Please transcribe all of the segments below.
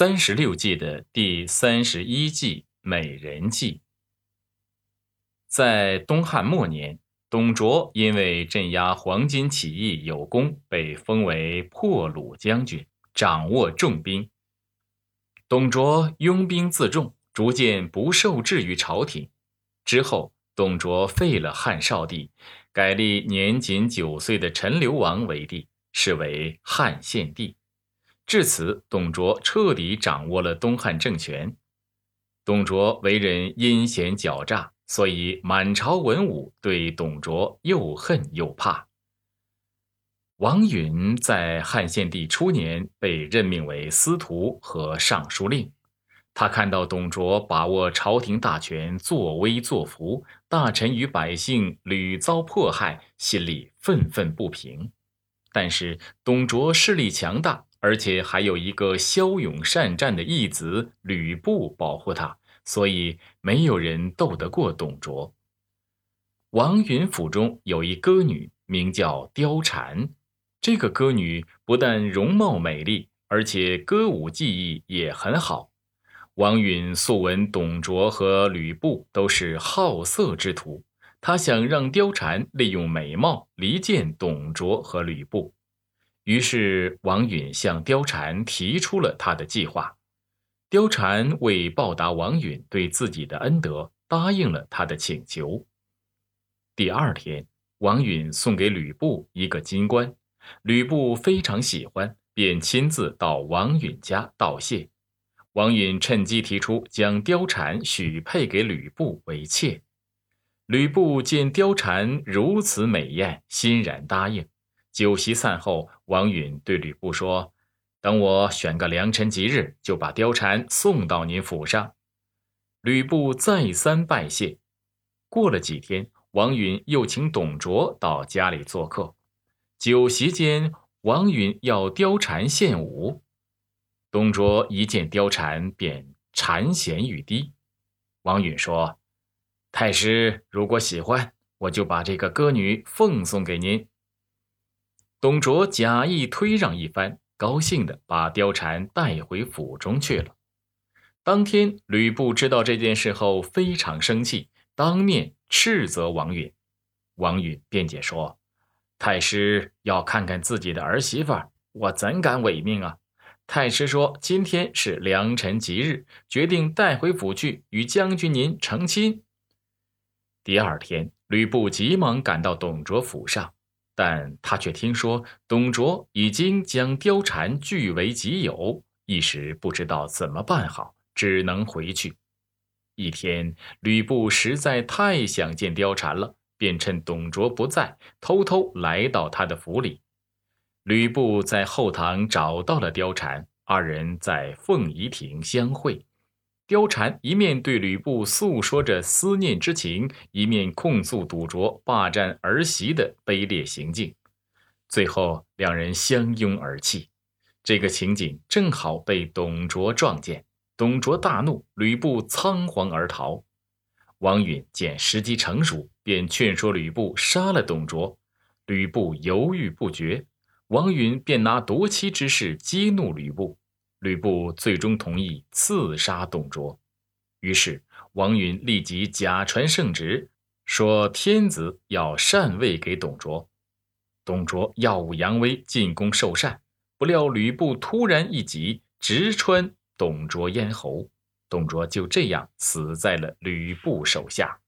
三十六计的第三十一计美人计。在东汉末年，董卓因为镇压黄巾起义有功，被封为破虏将军，掌握重兵。董卓拥兵自重，逐渐不受制于朝廷。之后，董卓废了汉少帝，改立年仅九岁的陈留王为帝，是为汉献帝。至此，董卓彻底掌握了东汉政权。董卓为人阴险狡诈，所以满朝文武对董卓又恨又怕。王允在汉献帝初年被任命为司徒和尚书令，他看到董卓把握朝廷大权，作威作福，大臣与百姓屡遭迫害，心里愤愤不平。但是董卓势力强大。而且还有一个骁勇善战的义子吕布保护他，所以没有人斗得过董卓。王允府中有一歌女，名叫貂蝉。这个歌女不但容貌美丽，而且歌舞技艺也很好。王允素闻董卓和吕布都是好色之徒，他想让貂蝉利用美貌离间董卓和吕布。于是，王允向貂蝉提出了他的计划。貂蝉为报答王允对自己的恩德，答应了他的请求。第二天，王允送给吕布一个金冠，吕布非常喜欢，便亲自到王允家道谢。王允趁机提出将貂蝉许配给吕布为妾。吕布见貂蝉如此美艳，欣然答应。酒席散后，王允对吕布说：“等我选个良辰吉日，就把貂蝉送到您府上。”吕布再三拜谢。过了几天，王允又请董卓到家里做客。酒席间，王允要貂蝉献舞。董卓一见貂蝉，便馋涎欲滴。王允说：“太师如果喜欢，我就把这个歌女奉送给您。”董卓假意推让一番，高兴的把貂蝉带回府中去了。当天，吕布知道这件事后非常生气，当面斥责王允。王允辩解说：“太师要看看自己的儿媳妇，我怎敢违命啊？太师说今天是良辰吉日，决定带回府去与将军您成亲。”第二天，吕布急忙赶到董卓府上。但他却听说董卓已经将貂蝉据为己有，一时不知道怎么办好，只能回去。一天，吕布实在太想见貂蝉了，便趁董卓不在，偷偷来到他的府里。吕布在后堂找到了貂蝉，二人在凤仪亭相会。貂蝉一面对吕布诉说着思念之情，一面控诉董卓霸占儿媳的卑劣行径，最后两人相拥而泣。这个情景正好被董卓撞见，董卓大怒，吕布仓皇而逃。王允见时机成熟，便劝说吕布杀了董卓。吕布犹豫不决，王允便拿夺妻之事激怒吕布。吕布最终同意刺杀董卓，于是王允立即假传圣旨，说天子要禅位给董卓。董卓耀武扬威，进宫受禅，不料吕布突然一戟，直穿董卓咽喉，董卓就这样死在了吕布手下。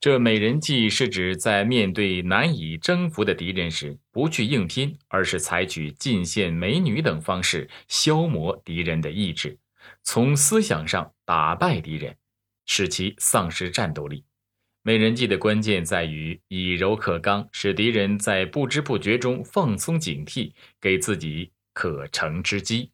这美人计是指在面对难以征服的敌人时，不去硬拼，而是采取进献美女等方式消磨敌人的意志，从思想上打败敌人，使其丧失战斗力。美人计的关键在于以柔克刚，使敌人在不知不觉中放松警惕，给自己可乘之机。